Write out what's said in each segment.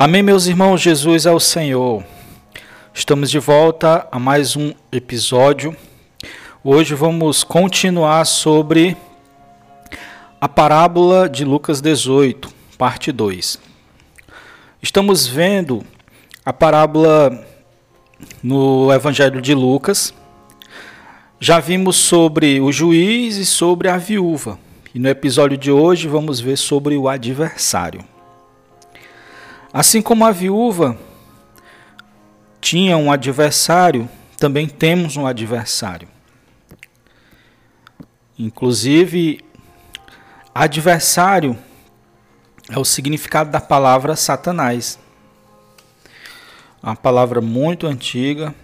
Amém, meus irmãos, Jesus é o Senhor. Estamos de volta a mais um episódio. Hoje vamos continuar sobre a parábola de Lucas 18, parte 2. Estamos vendo a parábola no Evangelho de Lucas. Já vimos sobre o juiz e sobre a viúva. E no episódio de hoje vamos ver sobre o adversário. Assim como a viúva tinha um adversário, também temos um adversário. Inclusive, adversário é o significado da palavra Satanás. Uma palavra muito antiga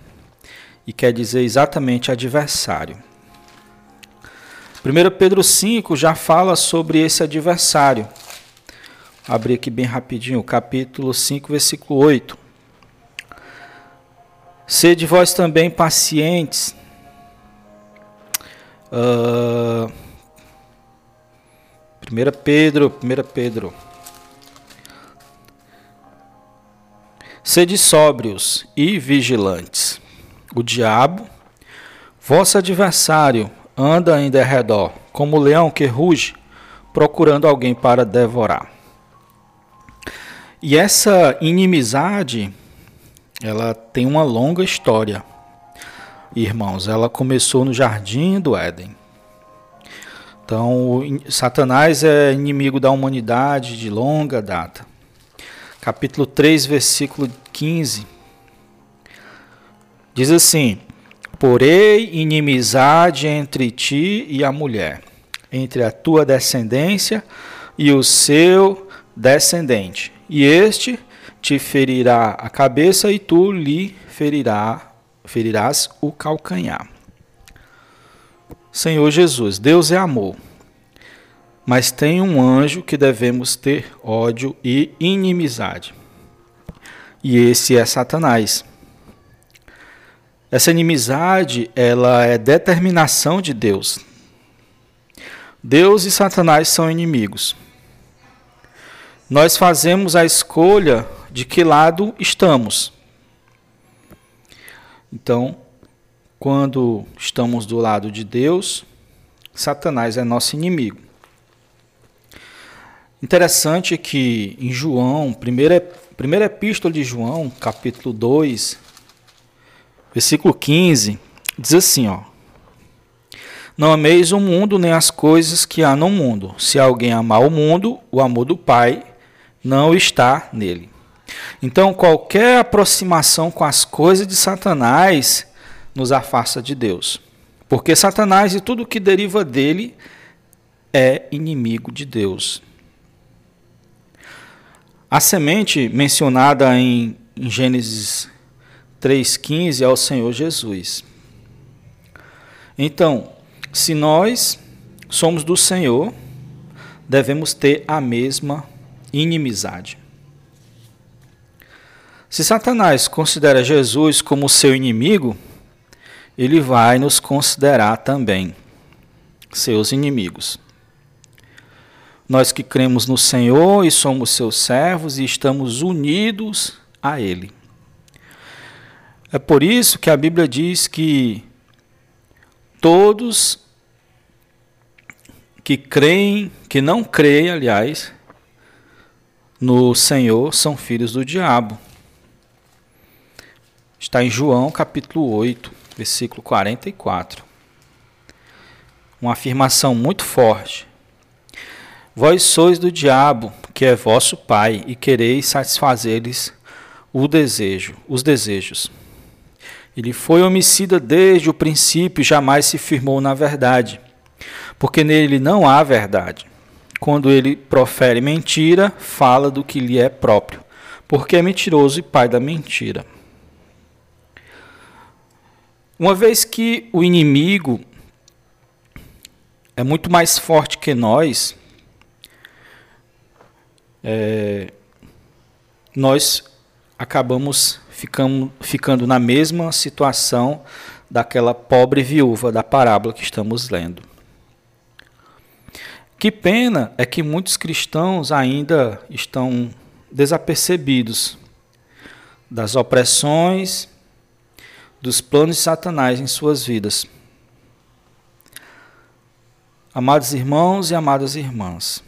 e quer dizer exatamente adversário. 1 Pedro 5 já fala sobre esse adversário abrir aqui bem rapidinho, capítulo 5, versículo 8. Sede vós também pacientes. Uh, 1 Pedro, 1 Pedro. Sede sóbrios e vigilantes. O diabo, vosso adversário, anda em derredor, como o leão que ruge, procurando alguém para devorar. E essa inimizade, ela tem uma longa história. Irmãos, ela começou no jardim do Éden. Então, Satanás é inimigo da humanidade de longa data. Capítulo 3, versículo 15. Diz assim: Porei inimizade entre ti e a mulher, entre a tua descendência e o seu descendente e este te ferirá a cabeça e tu lhe ferirá, ferirás o calcanhar. Senhor Jesus, Deus é amor, mas tem um anjo que devemos ter ódio e inimizade. E esse é Satanás. Essa inimizade, ela é determinação de Deus. Deus e Satanás são inimigos nós fazemos a escolha de que lado estamos. Então, quando estamos do lado de Deus, Satanás é nosso inimigo. Interessante que em João, primeira, primeira epístola de João, capítulo 2, versículo 15, diz assim, ó: Não ameis o mundo nem as coisas que há no mundo. Se alguém amar o mundo, o amor do Pai não está nele. Então, qualquer aproximação com as coisas de Satanás nos afasta de Deus. Porque Satanás e tudo que deriva dele é inimigo de Deus. A semente mencionada em, em Gênesis 3,15 é o Senhor Jesus. Então, se nós somos do Senhor, devemos ter a mesma inimizade. Se Satanás considera Jesus como seu inimigo, ele vai nos considerar também seus inimigos. Nós que cremos no Senhor e somos seus servos e estamos unidos a Ele. É por isso que a Bíblia diz que todos que creem, que não creem, aliás, no Senhor são filhos do diabo. Está em João capítulo 8, versículo 44. Uma afirmação muito forte. Vós sois do diabo, que é vosso pai, e quereis satisfazer-lhes o desejo, os desejos. Ele foi homicida desde o princípio, jamais se firmou na verdade, porque nele não há verdade quando ele profere mentira, fala do que lhe é próprio, porque é mentiroso e pai da mentira. Uma vez que o inimigo é muito mais forte que nós, é, nós acabamos ficando, ficando na mesma situação daquela pobre viúva da parábola que estamos lendo. Que pena é que muitos cristãos ainda estão desapercebidos das opressões, dos planos de Satanás em suas vidas. Amados irmãos e amadas irmãs,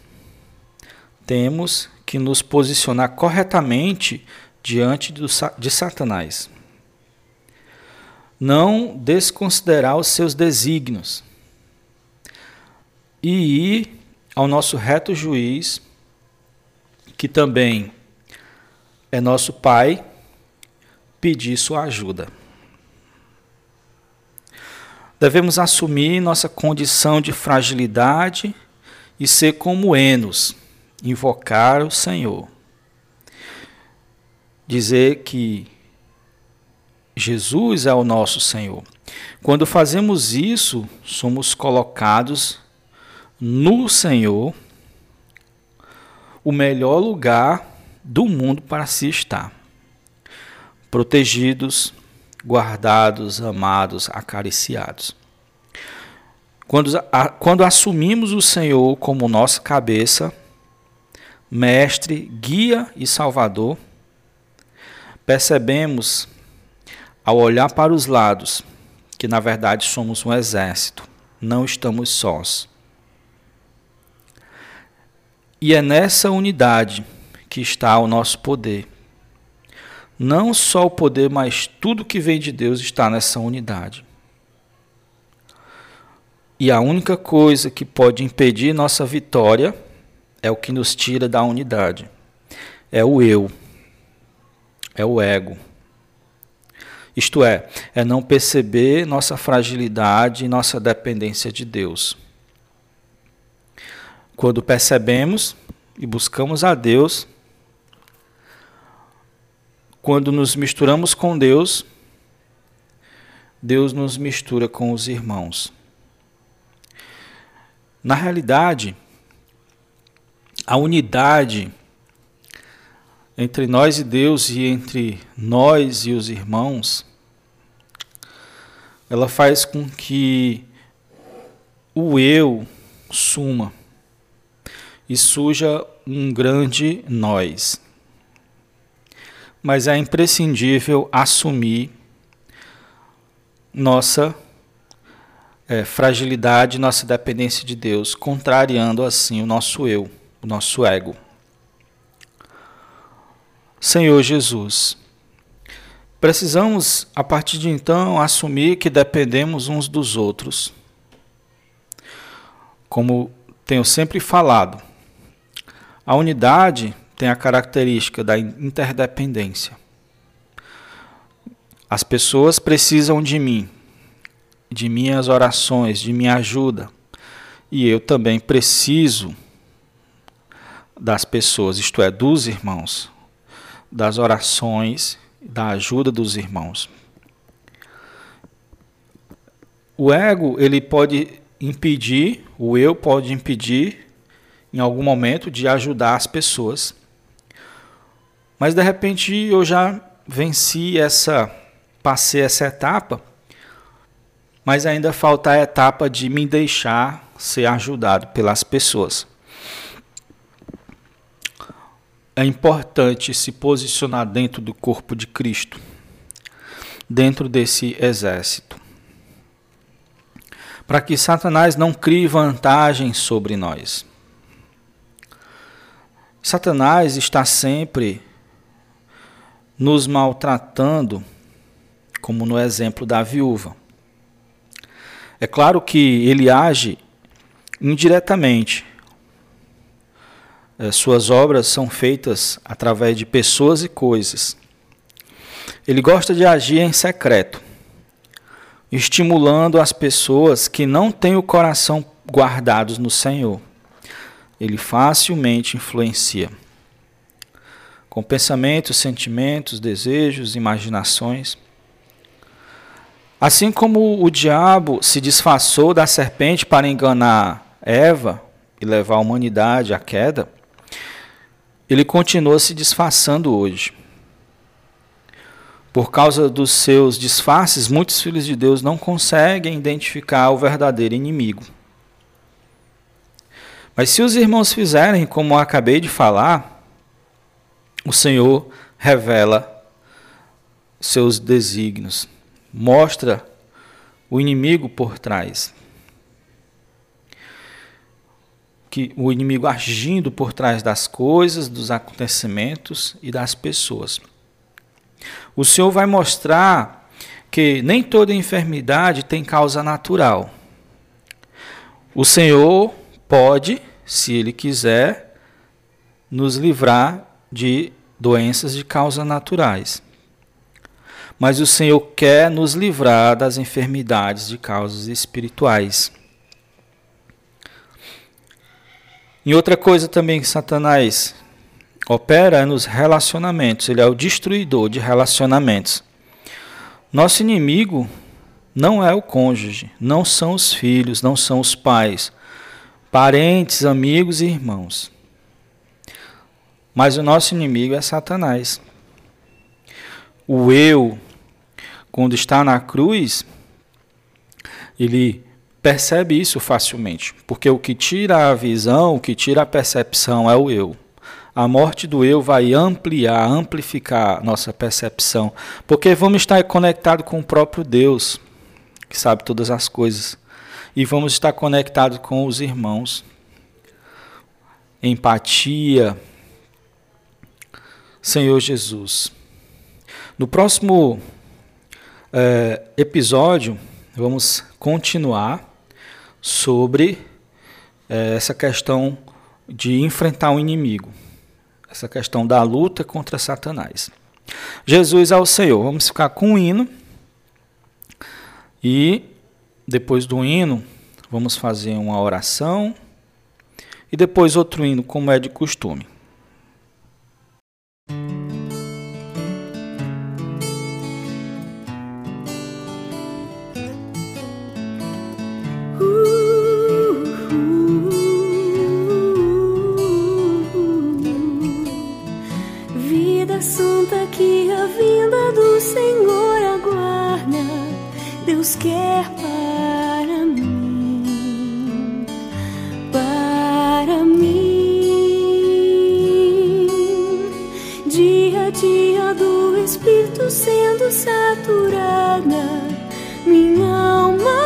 temos que nos posicionar corretamente diante de Satanás. Não desconsiderar os seus desígnios e ir ao nosso reto juiz, que também é nosso Pai, pedir sua ajuda. Devemos assumir nossa condição de fragilidade e ser como Enos, invocar o Senhor. Dizer que Jesus é o nosso Senhor. Quando fazemos isso, somos colocados no Senhor, o melhor lugar do mundo para se estar. Protegidos, guardados, amados, acariciados. Quando, quando assumimos o Senhor como nossa cabeça, mestre, guia e salvador, percebemos, ao olhar para os lados, que na verdade somos um exército, não estamos sós. E é nessa unidade que está o nosso poder. Não só o poder, mas tudo que vem de Deus está nessa unidade. E a única coisa que pode impedir nossa vitória é o que nos tira da unidade. É o eu. É o ego. Isto é, é não perceber nossa fragilidade e nossa dependência de Deus. Quando percebemos e buscamos a Deus, quando nos misturamos com Deus, Deus nos mistura com os irmãos. Na realidade, a unidade entre nós e Deus e entre nós e os irmãos, ela faz com que o eu suma e suja um grande nós mas é imprescindível assumir nossa é, fragilidade, nossa dependência de Deus, contrariando assim o nosso eu, o nosso ego. Senhor Jesus, precisamos a partir de então assumir que dependemos uns dos outros. Como tenho sempre falado, a unidade tem a característica da interdependência. As pessoas precisam de mim, de minhas orações, de minha ajuda, e eu também preciso das pessoas, isto é, dos irmãos, das orações, da ajuda dos irmãos. O ego, ele pode impedir, o eu pode impedir em algum momento de ajudar as pessoas mas de repente eu já venci essa, passei essa etapa, mas ainda falta a etapa de me deixar ser ajudado pelas pessoas. É importante se posicionar dentro do corpo de Cristo, dentro desse exército, para que Satanás não crie vantagem sobre nós. Satanás está sempre nos maltratando, como no exemplo da viúva. É claro que ele age indiretamente. É, suas obras são feitas através de pessoas e coisas. Ele gosta de agir em secreto, estimulando as pessoas que não têm o coração guardados no Senhor. Ele facilmente influencia com pensamentos, sentimentos, desejos, imaginações. Assim como o diabo se disfarçou da serpente para enganar Eva e levar a humanidade à queda, ele continua se disfarçando hoje. Por causa dos seus disfarces, muitos filhos de Deus não conseguem identificar o verdadeiro inimigo. Mas se os irmãos fizerem como acabei de falar, o Senhor revela seus desígnios, mostra o inimigo por trás. Que o inimigo agindo por trás das coisas, dos acontecimentos e das pessoas. O Senhor vai mostrar que nem toda enfermidade tem causa natural. O Senhor pode, se Ele quiser, nos livrar de doenças de causa naturais. Mas o Senhor quer nos livrar das enfermidades de causas espirituais. E outra coisa também que Satanás opera é nos relacionamentos, ele é o destruidor de relacionamentos. Nosso inimigo não é o cônjuge, não são os filhos, não são os pais, parentes, amigos e irmãos. Mas o nosso inimigo é Satanás. O eu, quando está na cruz, ele percebe isso facilmente, porque o que tira a visão, o que tira a percepção é o eu. A morte do eu vai ampliar, amplificar nossa percepção, porque vamos estar conectados com o próprio Deus, que sabe todas as coisas, e vamos estar conectados com os irmãos. Empatia, Senhor Jesus. No próximo é, episódio, vamos continuar sobre é, essa questão de enfrentar o inimigo, essa questão da luta contra Satanás. Jesus ao Senhor. Vamos ficar com o hino e depois do hino vamos fazer uma oração. E depois outro hino, como é de costume. Deus quer para saturada, minha alma,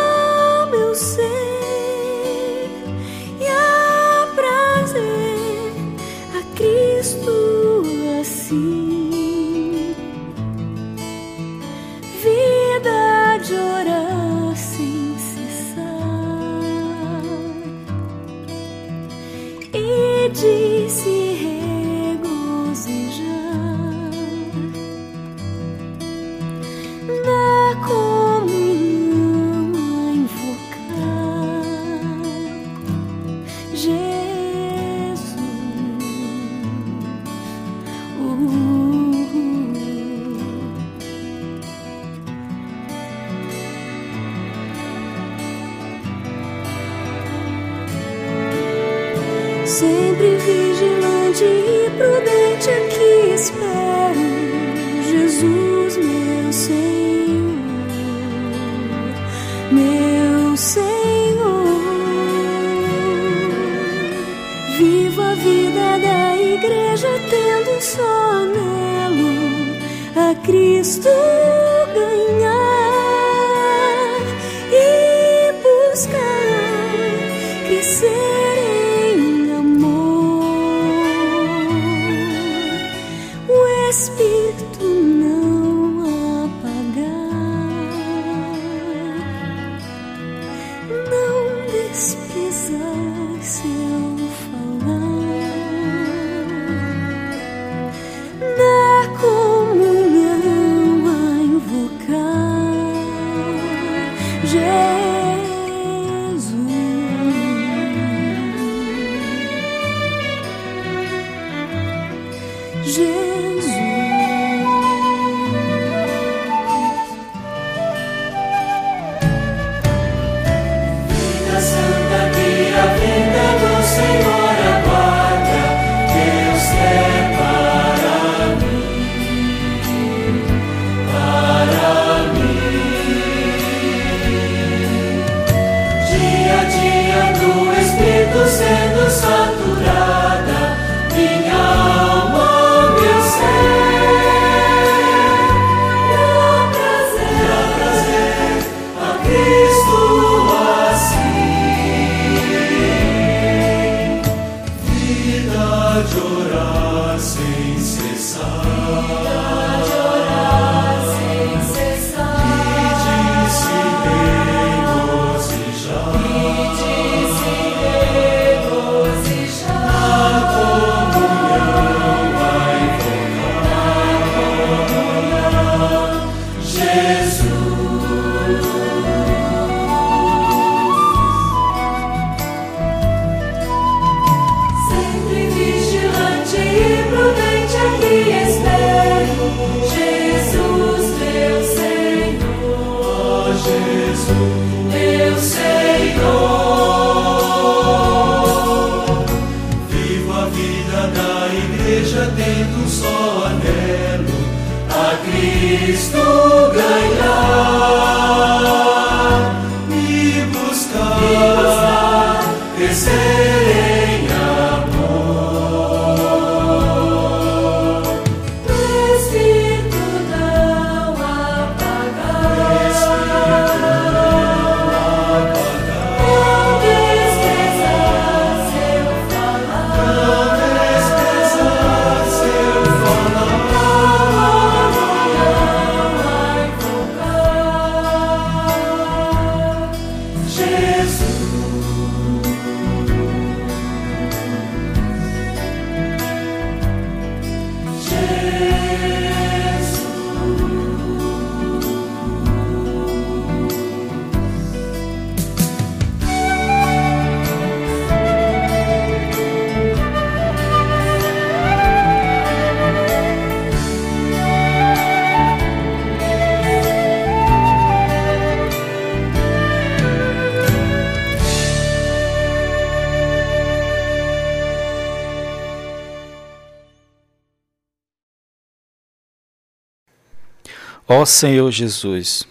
Ó Senhor Jesus,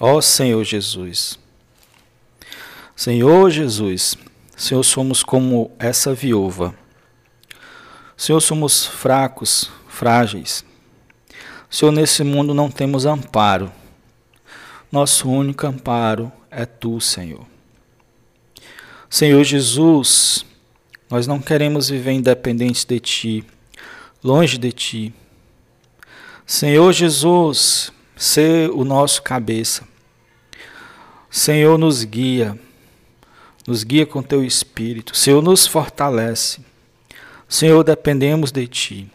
ó Senhor Jesus, Senhor Jesus, Senhor, somos como essa viúva. Senhor, somos fracos, frágeis. Senhor, nesse mundo não temos amparo. Nosso único amparo é Tu, Senhor. Senhor Jesus, nós não queremos viver independentes de Ti, longe de Ti. Senhor Jesus, ser o nosso cabeça. Senhor, nos guia, nos guia com teu espírito. Senhor, nos fortalece. Senhor, dependemos de ti.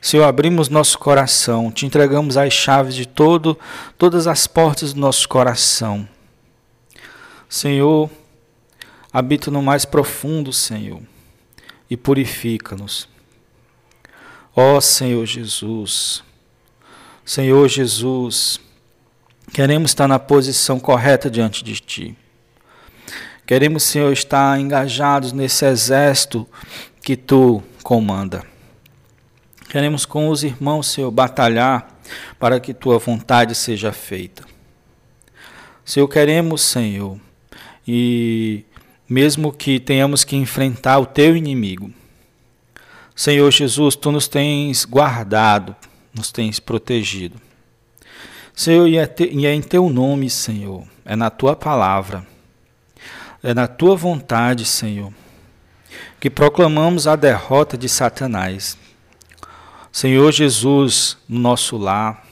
Senhor, abrimos nosso coração, te entregamos as chaves de todo, todas as portas do nosso coração. Senhor, habita no mais profundo, Senhor, e purifica-nos. Ó Senhor Jesus, Senhor Jesus, queremos estar na posição correta diante de Ti. Queremos, Senhor, estar engajados nesse exército que Tu comanda. Queremos, com os irmãos, Senhor, batalhar para que Tua vontade seja feita. Senhor, queremos, Senhor, e mesmo que tenhamos que enfrentar o Teu inimigo, Senhor Jesus, Tu nos tens guardado, nos tens protegido. Senhor, e é, te, e é em Teu nome, Senhor, é na Tua palavra, é na Tua vontade, Senhor, que proclamamos a derrota de Satanás. Senhor Jesus, no nosso lar,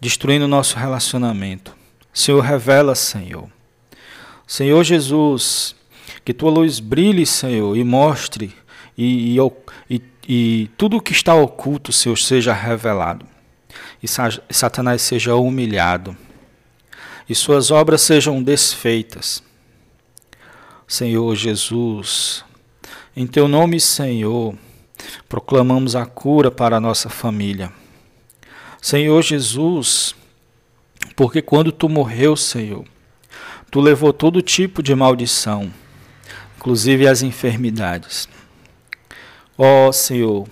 destruindo o nosso relacionamento. Senhor, revela, Senhor. Senhor Jesus, que tua luz brilhe, Senhor, e mostre, e, e, e, tudo o que está oculto, Senhor, seja revelado. E Satanás seja humilhado. E suas obras sejam desfeitas. Senhor Jesus, em teu nome, Senhor, proclamamos a cura para a nossa família. Senhor Jesus, porque quando tu morreu, Senhor, tu levou todo tipo de maldição, inclusive as enfermidades. Ó oh, Senhor,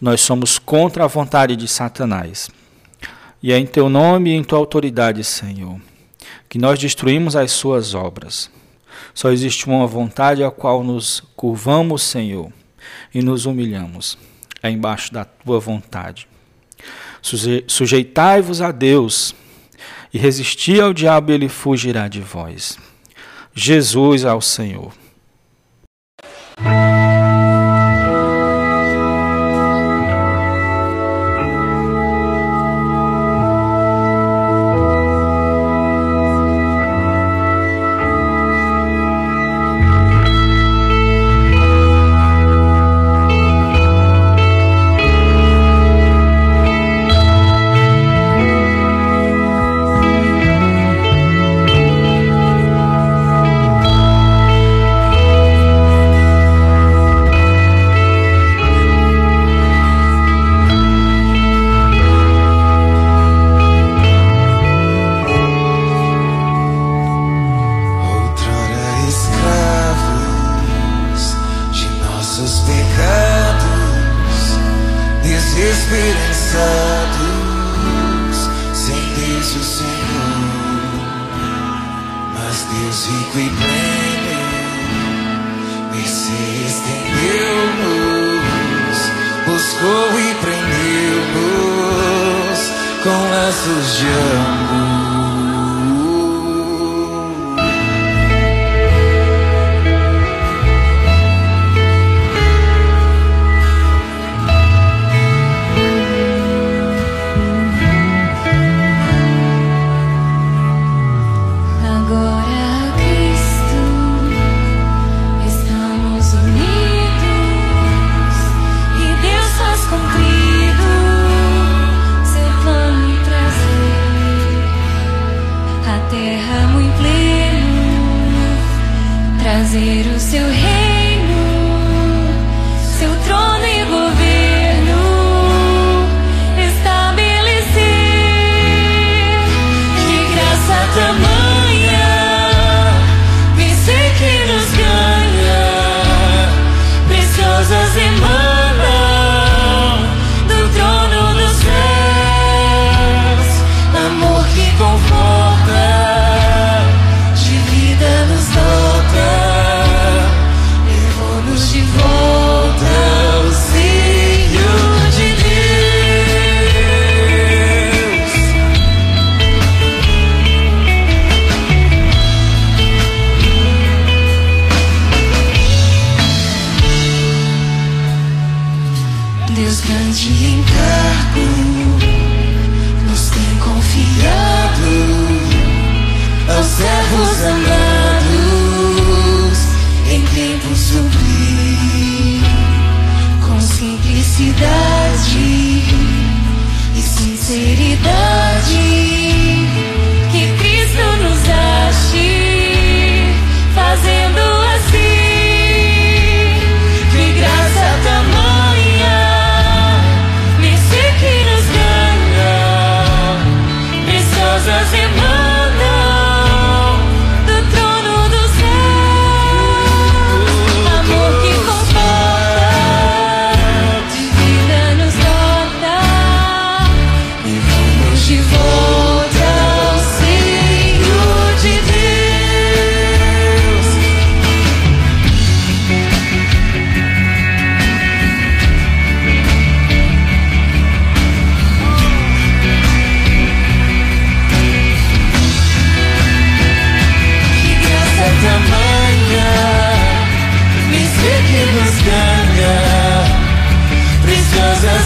nós somos contra a vontade de Satanás. E é em teu nome e em tua autoridade, Senhor, que nós destruímos as suas obras. Só existe uma vontade a qual nos curvamos, Senhor, e nos humilhamos. É embaixo da tua vontade. Sujeitai-vos a Deus e resisti ao diabo, ele fugirá de vós. Jesus ao Senhor.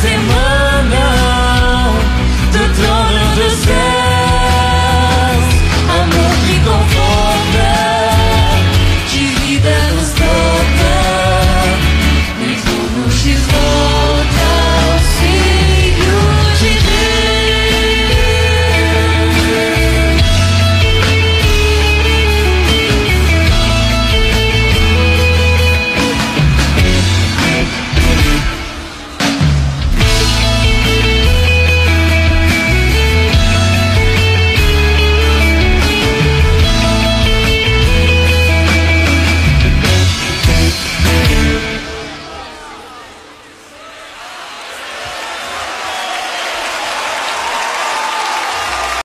in